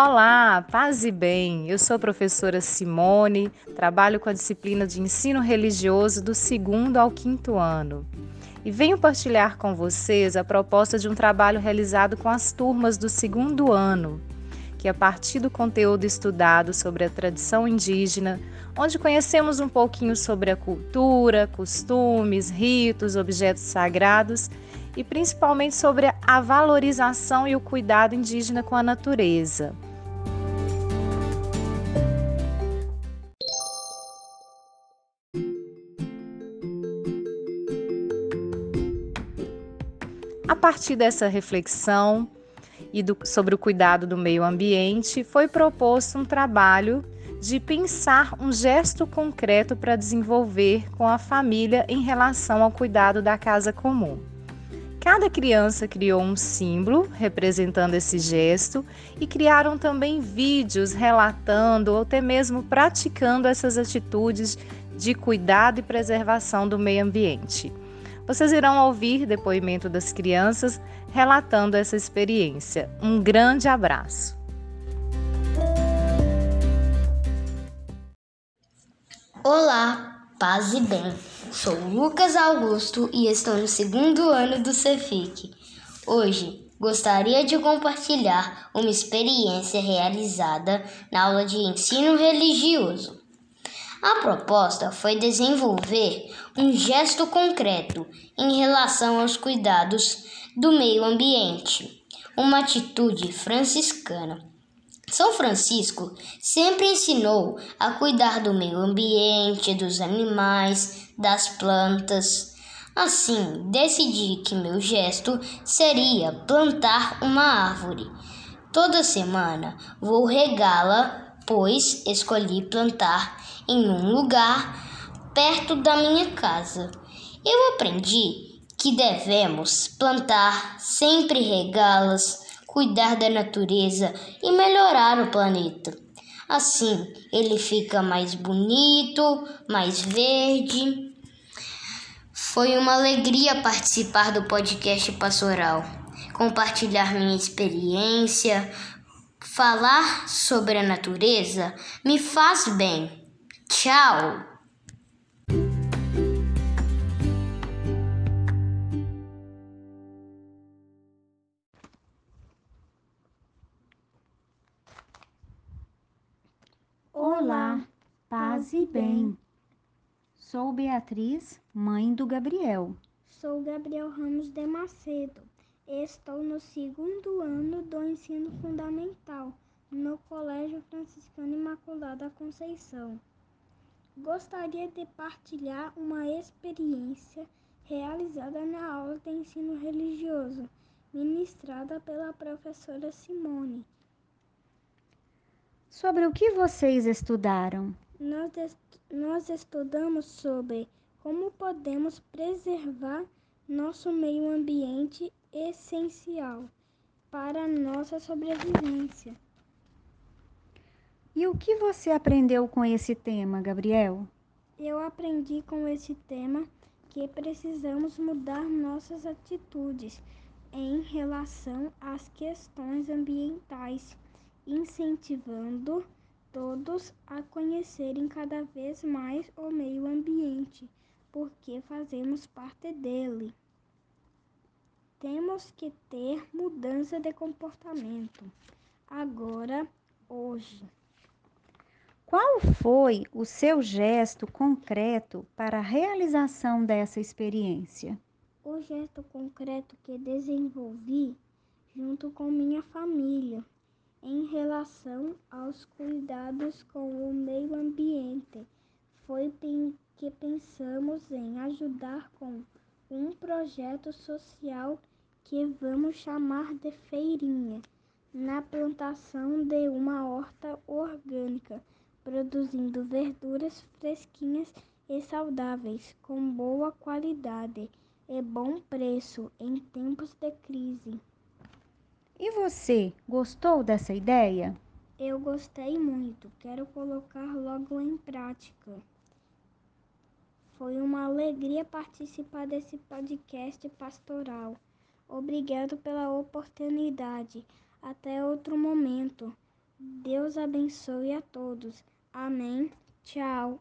Olá, paz e bem. Eu sou a professora Simone, trabalho com a disciplina de ensino religioso do segundo ao quinto ano. E venho partilhar com vocês a proposta de um trabalho realizado com as turmas do segundo ano, que a partir do conteúdo estudado sobre a tradição indígena, onde conhecemos um pouquinho sobre a cultura, costumes, ritos, objetos sagrados e principalmente sobre a valorização e o cuidado indígena com a natureza. A partir dessa reflexão e do, sobre o cuidado do meio ambiente, foi proposto um trabalho de pensar um gesto concreto para desenvolver com a família em relação ao cuidado da casa comum. Cada criança criou um símbolo representando esse gesto e criaram também vídeos relatando ou até mesmo praticando essas atitudes de cuidado e preservação do meio ambiente. Vocês irão ouvir depoimento das crianças relatando essa experiência. Um grande abraço. Olá, paz e bem. Sou Lucas Augusto e estou no segundo ano do Cefic. Hoje gostaria de compartilhar uma experiência realizada na aula de ensino religioso. A proposta foi desenvolver um gesto concreto em relação aos cuidados do meio ambiente, uma atitude franciscana. São Francisco sempre ensinou a cuidar do meio ambiente, dos animais, das plantas. Assim, decidi que meu gesto seria plantar uma árvore. Toda semana vou regá-la, pois escolhi plantar em um lugar perto da minha casa. Eu aprendi que devemos plantar, sempre regá-las cuidar da natureza e melhorar o planeta. Assim, ele fica mais bonito, mais verde. Foi uma alegria participar do podcast Pastoral, compartilhar minha experiência, falar sobre a natureza me faz bem. Tchau! Olá, paz e bem. Sou Beatriz, mãe do Gabriel. Sou Gabriel Ramos de Macedo. Estou no segundo ano do ensino fundamental no Colégio Franciscano Imaculada Conceição. Gostaria de partilhar uma experiência realizada na aula de ensino religioso, ministrada pela professora Simone. Sobre o que vocês estudaram? Nós, est nós estudamos sobre como podemos preservar nosso meio ambiente essencial para a nossa sobrevivência. E o que você aprendeu com esse tema, Gabriel? Eu aprendi com esse tema que precisamos mudar nossas atitudes em relação às questões ambientais incentivando todos a conhecerem cada vez mais o meio ambiente, porque fazemos parte dele. Temos que ter mudança de comportamento. Agora, hoje. Qual foi o seu gesto concreto para a realização dessa experiência? O gesto concreto que desenvolvi junto com minha família em relação aos cuidados com o meio ambiente, foi que pensamos em ajudar com um projeto social que vamos chamar de Feirinha, na plantação de uma horta orgânica, produzindo verduras fresquinhas e saudáveis, com boa qualidade e bom preço em tempos de crise. E você, gostou dessa ideia? Eu gostei muito, quero colocar logo em prática. Foi uma alegria participar desse podcast pastoral. Obrigado pela oportunidade. Até outro momento. Deus abençoe a todos. Amém. Tchau.